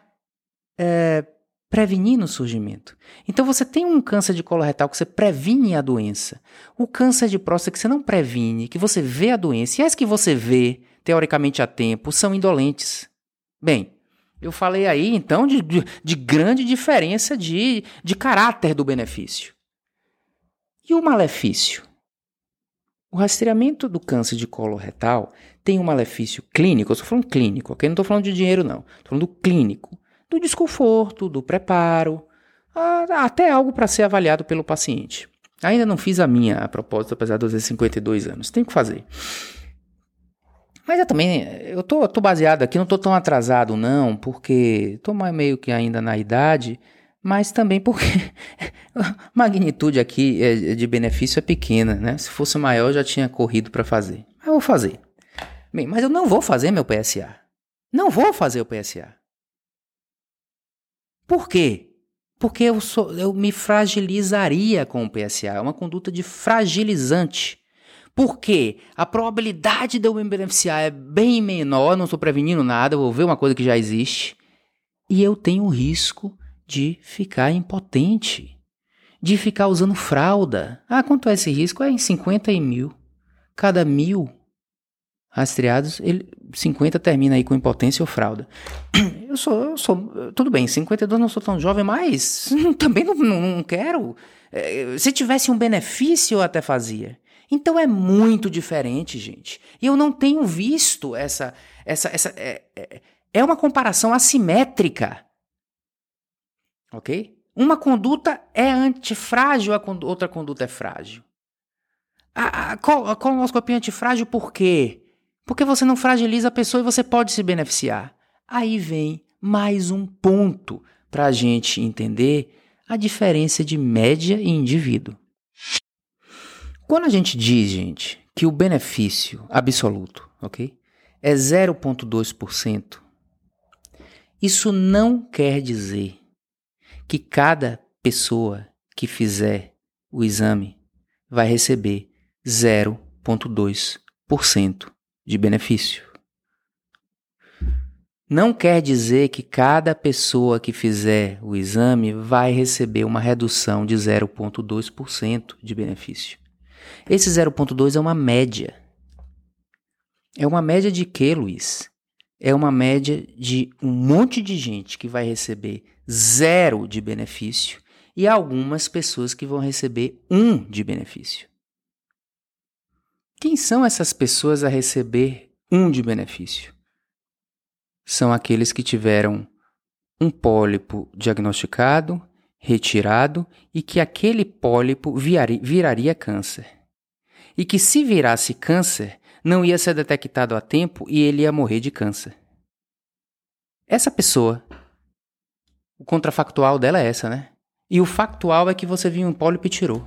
é, prevenindo o surgimento. Então você tem um câncer de coloretal que você previne a doença. O câncer de próstata que você não previne, que você vê a doença. E as que você vê, teoricamente a tempo, são indolentes. Bem, eu falei aí então de, de, de grande diferença de, de caráter do benefício. E o malefício? O rastreamento do câncer de colo retal tem um malefício clínico, eu estou falando clínico, ok? Não estou falando de dinheiro, não. Estou falando do clínico, do desconforto, do preparo, até algo para ser avaliado pelo paciente. Ainda não fiz a minha a propósito, apesar de eu ter 52 anos. Tenho que fazer. Mas eu também, eu tô, tô baseado aqui, não tô tão atrasado não, porque tô meio que ainda na idade, mas também porque a magnitude aqui é, de benefício é pequena, né? Se fosse maior, eu já tinha corrido para fazer. Mas eu vou fazer. Bem, mas eu não vou fazer meu PSA. Não vou fazer o PSA. Por quê? Porque eu, sou, eu me fragilizaria com o PSA. É uma conduta de fragilizante. Porque a probabilidade de eu me beneficiar é bem menor, não estou prevenindo nada, vou ver uma coisa que já existe. E eu tenho o risco de ficar impotente, de ficar usando fralda. Ah, quanto é esse risco? É em 50 mil. Cada mil rastreados, ele, 50 termina aí com impotência ou fralda. Eu sou, eu sou, tudo bem, 52 não sou tão jovem, mas também não, não, quero. É, se tivesse um benefício, eu até fazia. Então é muito diferente, gente. E eu não tenho visto essa. essa, essa é, é, é uma comparação assimétrica. Ok? Uma conduta é antifrágil, a outra conduta é frágil. A, a, a colonoscopia antifrágil por quê? Porque você não fragiliza a pessoa e você pode se beneficiar. Aí vem mais um ponto para a gente entender a diferença de média e indivíduo. Quando a gente diz, gente, que o benefício absoluto, ok, é 0,2%, isso não quer dizer que cada pessoa que fizer o exame vai receber 0,2% de benefício. Não quer dizer que cada pessoa que fizer o exame vai receber uma redução de 0,2% de benefício. Esse 0,2 é uma média. É uma média de quê, Luiz? É uma média de um monte de gente que vai receber zero de benefício e algumas pessoas que vão receber um de benefício. Quem são essas pessoas a receber um de benefício? São aqueles que tiveram um pólipo diagnosticado, retirado e que aquele pólipo viraria câncer e que se virasse câncer, não ia ser detectado a tempo e ele ia morrer de câncer. Essa pessoa, o contrafactual dela é essa, né? E o factual é que você viu um pólipo e tirou.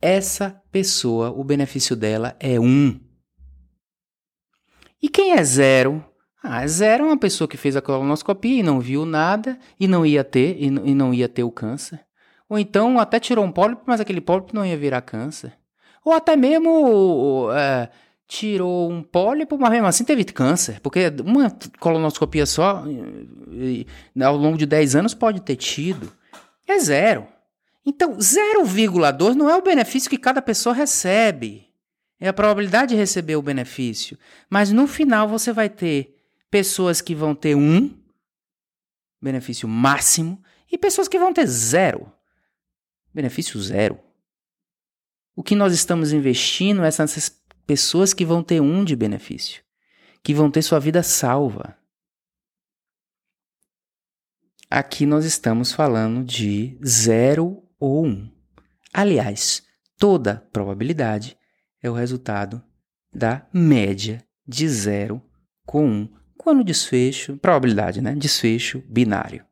Essa pessoa, o benefício dela é um. E quem é zero? Ah, zero é uma pessoa que fez a colonoscopia e não viu nada e não ia ter e não ia ter o câncer. Ou então até tirou um pólipo, mas aquele pólipo não ia virar câncer. Ou até mesmo é, tirou um pólipo, mas mesmo assim teve câncer. Porque uma colonoscopia só, ao longo de 10 anos, pode ter tido. É zero. Então, 0,2 não é o benefício que cada pessoa recebe. É a probabilidade de receber o benefício. Mas no final você vai ter pessoas que vão ter um benefício máximo e pessoas que vão ter zero. Benefício zero. O que nós estamos investindo é nessas pessoas que vão ter um de benefício, que vão ter sua vida salva. Aqui nós estamos falando de zero ou um. Aliás, toda probabilidade é o resultado da média de zero com um, quando desfecho, probabilidade, né? Desfecho binário.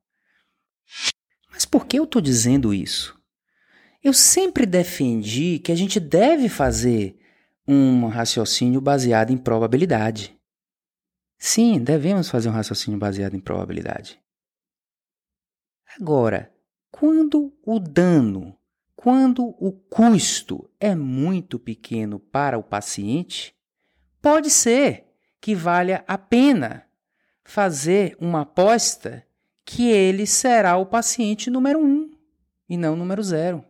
Mas por que eu estou dizendo isso? Eu sempre defendi que a gente deve fazer um raciocínio baseado em probabilidade. Sim, devemos fazer um raciocínio baseado em probabilidade. Agora, quando o dano, quando o custo é muito pequeno para o paciente, pode ser que valha a pena fazer uma aposta que ele será o paciente número um e não número zero.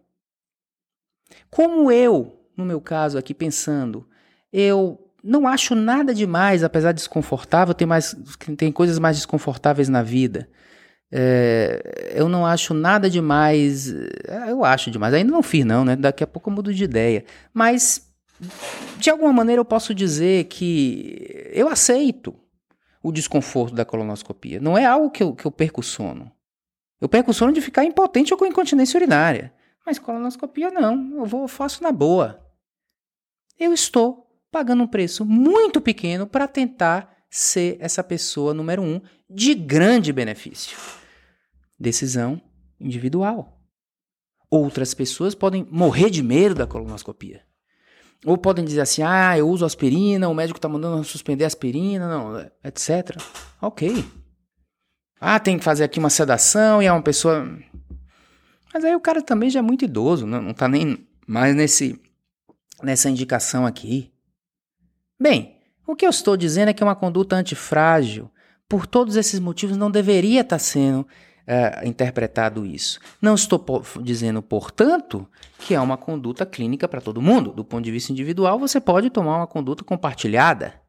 Como eu, no meu caso aqui pensando, eu não acho nada demais, apesar de desconfortável, tem, mais, tem coisas mais desconfortáveis na vida. É, eu não acho nada demais. É, eu acho demais. Ainda não fiz, não, né? Daqui a pouco eu mudo de ideia. Mas de alguma maneira eu posso dizer que eu aceito o desconforto da colonoscopia. Não é algo que eu, que eu perco o sono. Eu perco o sono de ficar impotente ou com incontinência urinária. Mas colonoscopia não, eu vou eu faço na boa. Eu estou pagando um preço muito pequeno para tentar ser essa pessoa número um de grande benefício. Decisão individual. Outras pessoas podem morrer de medo da colonoscopia. Ou podem dizer assim: ah, eu uso aspirina, o médico está mandando suspender a aspirina, não, etc. Ok. Ah, tem que fazer aqui uma sedação e é uma pessoa. Mas aí o cara também já é muito idoso, não, não tá nem mais nesse, nessa indicação aqui. Bem, o que eu estou dizendo é que uma conduta antifrágil, por todos esses motivos, não deveria estar tá sendo é, interpretado isso. Não estou dizendo, portanto, que é uma conduta clínica para todo mundo. Do ponto de vista individual, você pode tomar uma conduta compartilhada,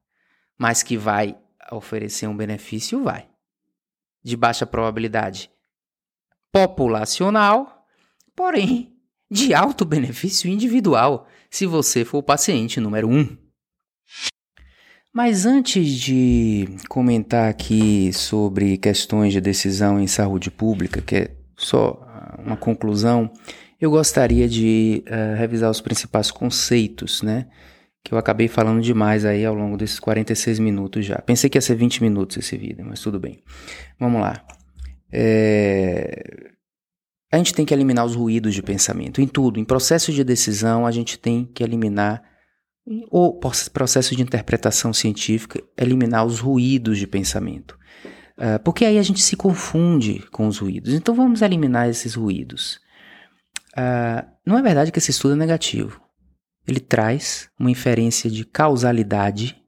mas que vai oferecer um benefício, vai. De baixa probabilidade populacional, porém de alto benefício individual, se você for o paciente número um. Mas antes de comentar aqui sobre questões de decisão em saúde pública, que é só uma conclusão, eu gostaria de uh, revisar os principais conceitos, né? Que eu acabei falando demais aí ao longo desses 46 minutos já. Pensei que ia ser 20 minutos esse vídeo, mas tudo bem. Vamos lá. É... A gente tem que eliminar os ruídos de pensamento. Em tudo, em processo de decisão, a gente tem que eliminar o processo de interpretação científica, eliminar os ruídos de pensamento. Uh, porque aí a gente se confunde com os ruídos. Então vamos eliminar esses ruídos. Uh, não é verdade que esse estudo é negativo. Ele traz uma inferência de causalidade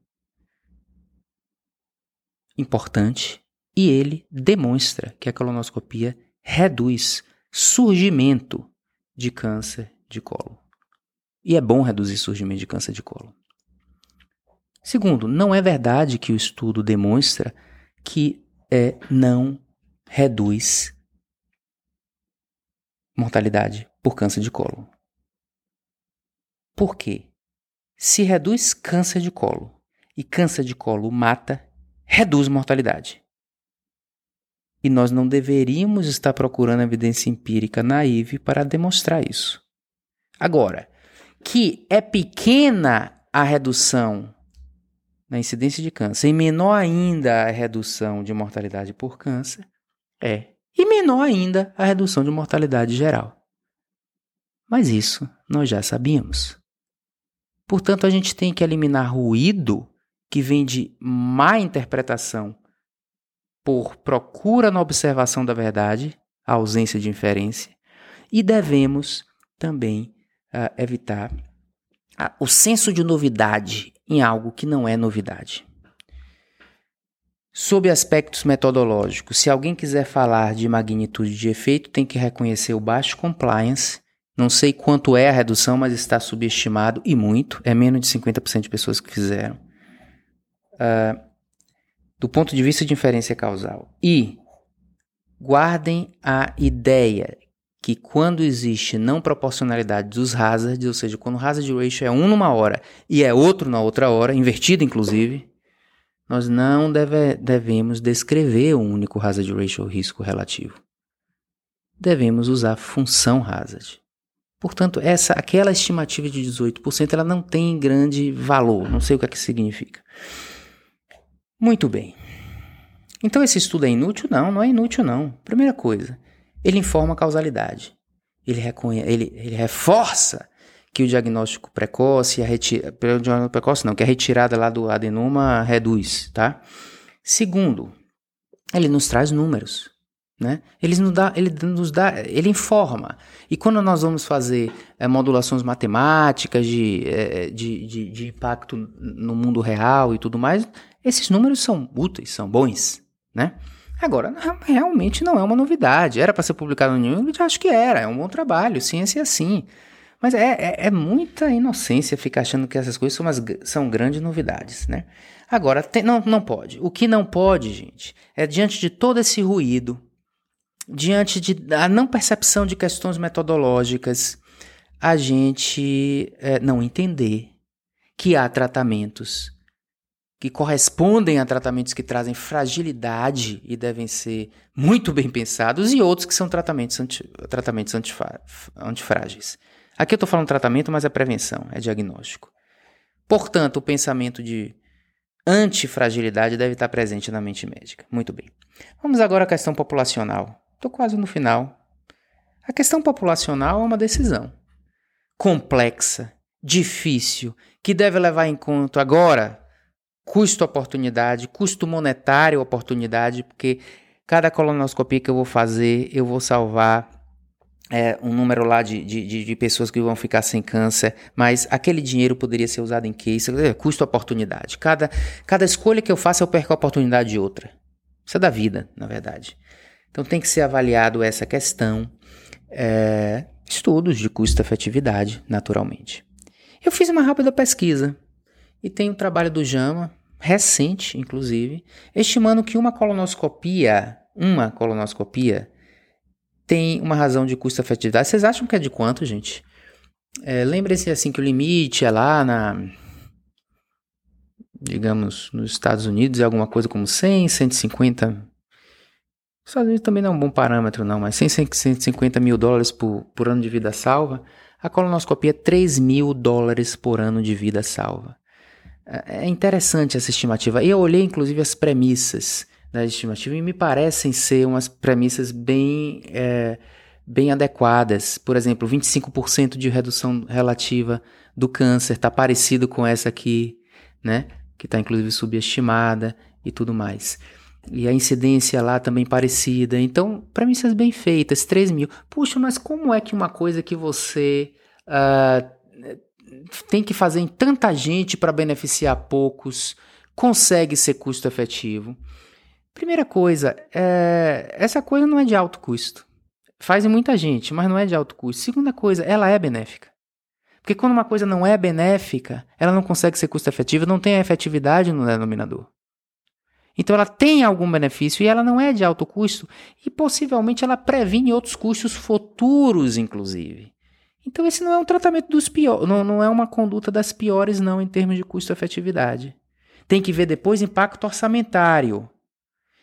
importante e ele demonstra que a colonoscopia reduz surgimento de câncer de colo. E é bom reduzir surgimento de câncer de colo. Segundo, não é verdade que o estudo demonstra que é, não reduz mortalidade por câncer de colo. Por quê? Se reduz câncer de colo e câncer de colo mata, reduz mortalidade. E nós não deveríamos estar procurando evidência empírica naive para demonstrar isso. Agora, que é pequena a redução na incidência de câncer e menor ainda a redução de mortalidade por câncer, é. E menor ainda a redução de mortalidade geral. Mas isso nós já sabíamos. Portanto, a gente tem que eliminar ruído que vem de má interpretação por procura na observação da verdade, ausência de inferência, e devemos também uh, evitar o senso de novidade em algo que não é novidade. Sob aspectos metodológicos, se alguém quiser falar de magnitude de efeito, tem que reconhecer o baixo compliance. Não sei quanto é a redução, mas está subestimado e muito. É menos de 50% de pessoas que fizeram. Uh, do ponto de vista de inferência causal. E guardem a ideia que quando existe não proporcionalidade dos hazards, ou seja, quando o hazard ratio é um numa hora e é outro na outra hora, invertido inclusive, nós não deve, devemos descrever o um único hazard ratio ou risco relativo. Devemos usar função hazard. Portanto, essa aquela estimativa de 18% ela não tem grande valor, não sei o que, é que significa. Muito bem. Então esse estudo é inútil? Não, não é inútil não. Primeira coisa, ele informa a causalidade. Ele, reconhe ele, ele reforça que o diagnóstico precoce, a retira, diagnóstico precoce não, que a retirada lá do adenoma reduz, tá? Segundo, ele nos traz números, né? Ele nos dá, ele nos dá, ele informa. E quando nós vamos fazer é, modulações matemáticas de, é, de, de, de impacto no mundo real e tudo mais, esses números são úteis, são bons, né? Agora, realmente não é uma novidade. Era para ser publicado no New England? Acho que era. É um bom trabalho. Ciência é assim. Mas é, é, é, muita inocência ficar achando que essas coisas são, umas, são grandes novidades, né? Agora, tem, não, não pode. O que não pode, gente, é diante de todo esse ruído, diante de a não percepção de questões metodológicas, a gente é, não entender que há tratamentos que correspondem a tratamentos que trazem fragilidade e devem ser muito bem pensados, e outros que são tratamentos, anti, tratamentos antifrágeis. Aqui eu estou falando tratamento, mas é prevenção, é diagnóstico. Portanto, o pensamento de antifragilidade deve estar presente na mente médica. Muito bem. Vamos agora à questão populacional. Estou quase no final. A questão populacional é uma decisão complexa, difícil, que deve levar em conta agora custo-oportunidade, custo monetário oportunidade, porque cada colonoscopia que eu vou fazer, eu vou salvar é, um número lá de, de, de, pessoas que vão ficar sem câncer, mas aquele dinheiro poderia ser usado em? Isso é custo-oportunidade. Cada, cada escolha que eu faço, eu perco a oportunidade de outra. Isso é da vida, na verdade. Então tem que ser avaliado essa questão. É, estudos de custo-efetividade, naturalmente. Eu fiz uma rápida pesquisa e tem um trabalho do JAMA, recente, inclusive, estimando que uma colonoscopia, uma colonoscopia, tem uma razão de custo-efetividade. Vocês acham que é de quanto, gente? É, Lembrem-se assim que o limite é lá na. Digamos, nos Estados Unidos é alguma coisa como 100, 150. Os Estados Unidos também não é um bom parâmetro, não, mas 100, 150 mil dólares por, por ano de vida salva. A colonoscopia é 3 mil dólares por ano de vida salva. É, é interessante essa estimativa. E eu olhei, inclusive, as premissas da estimativa e me parecem ser umas premissas bem, é, bem adequadas. Por exemplo, 25% de redução relativa do câncer está parecido com essa aqui, né? Que está inclusive subestimada e tudo mais. E a incidência lá também parecida. Então, premissas bem feitas, 3 mil. Puxa, mas como é que uma coisa que você uh, tem que fazer em tanta gente para beneficiar poucos, consegue ser custo efetivo. Primeira coisa, é, essa coisa não é de alto custo. Faz em muita gente, mas não é de alto custo. Segunda coisa, ela é benéfica. Porque quando uma coisa não é benéfica, ela não consegue ser custo efetiva, não tem a efetividade no denominador. Então ela tem algum benefício e ela não é de alto custo e possivelmente ela previne outros custos futuros, inclusive. Então esse não é um tratamento dos piores, não, não é uma conduta das piores não em termos de custo-efetividade. Tem que ver depois impacto orçamentário.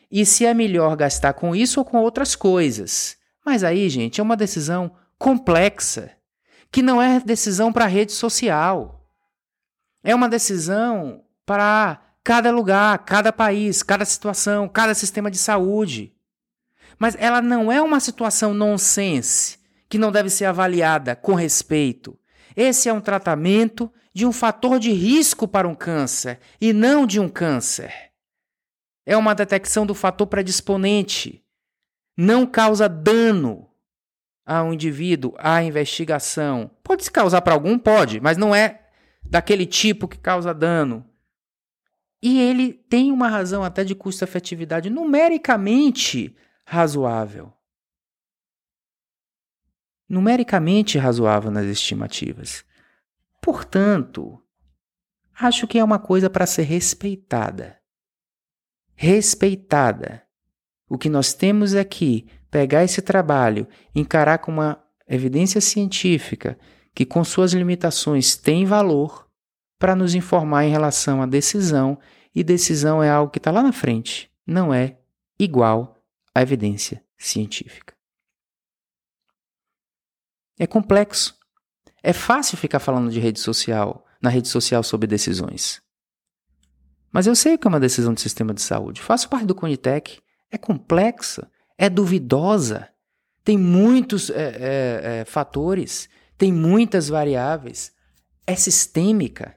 E se é melhor gastar com isso ou com outras coisas. Mas aí, gente, é uma decisão complexa, que não é decisão para rede social. É uma decisão para cada lugar, cada país, cada situação, cada sistema de saúde. Mas ela não é uma situação nonsense que não deve ser avaliada com respeito. Esse é um tratamento de um fator de risco para um câncer e não de um câncer. É uma detecção do fator predisponente. Não causa dano ao indivíduo, à investigação. Pode se causar para algum? Pode, mas não é daquele tipo que causa dano. E ele tem uma razão até de custo-efetividade numericamente razoável numericamente razoável nas estimativas. Portanto, acho que é uma coisa para ser respeitada. Respeitada. O que nós temos é que pegar esse trabalho, encarar com uma evidência científica que, com suas limitações, tem valor para nos informar em relação à decisão, e decisão é algo que está lá na frente, não é igual à evidência científica. É complexo. É fácil ficar falando de rede social, na rede social sobre decisões. Mas eu sei que é uma decisão de sistema de saúde. Faço parte do Conitec. É complexa, é duvidosa, tem muitos é, é, é, fatores, tem muitas variáveis, é sistêmica.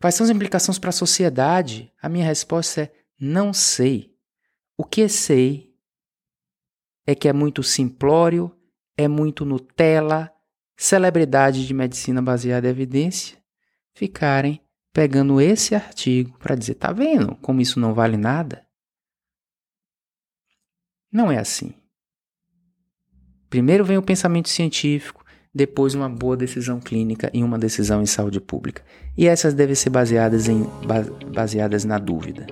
Quais são as implicações para a sociedade? A minha resposta é: não sei. O que sei é que é muito simplório, é muito Nutella, celebridade de medicina baseada em evidência, ficarem pegando esse artigo para dizer: tá vendo como isso não vale nada? Não é assim. Primeiro vem o pensamento científico, depois uma boa decisão clínica e uma decisão em saúde pública. E essas devem ser baseadas, em, baseadas na dúvida.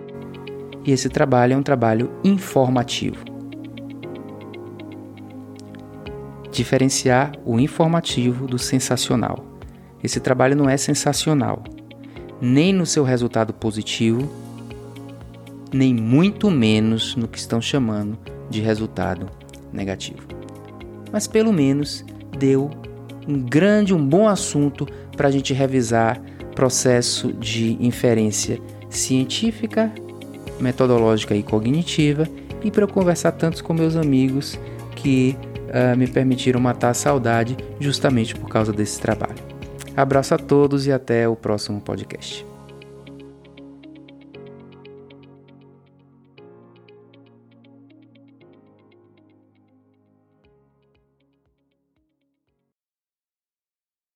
E esse trabalho é um trabalho informativo. Diferenciar o informativo do sensacional. esse trabalho não é sensacional, nem no seu resultado positivo, nem muito menos no que estão chamando de resultado negativo. Mas pelo menos deu um grande, um bom assunto para a gente revisar processo de inferência científica, metodológica e cognitiva e para eu conversar tanto com meus amigos que uh, me permitiram matar a saudade justamente por causa desse trabalho. Abraço a todos e até o próximo podcast.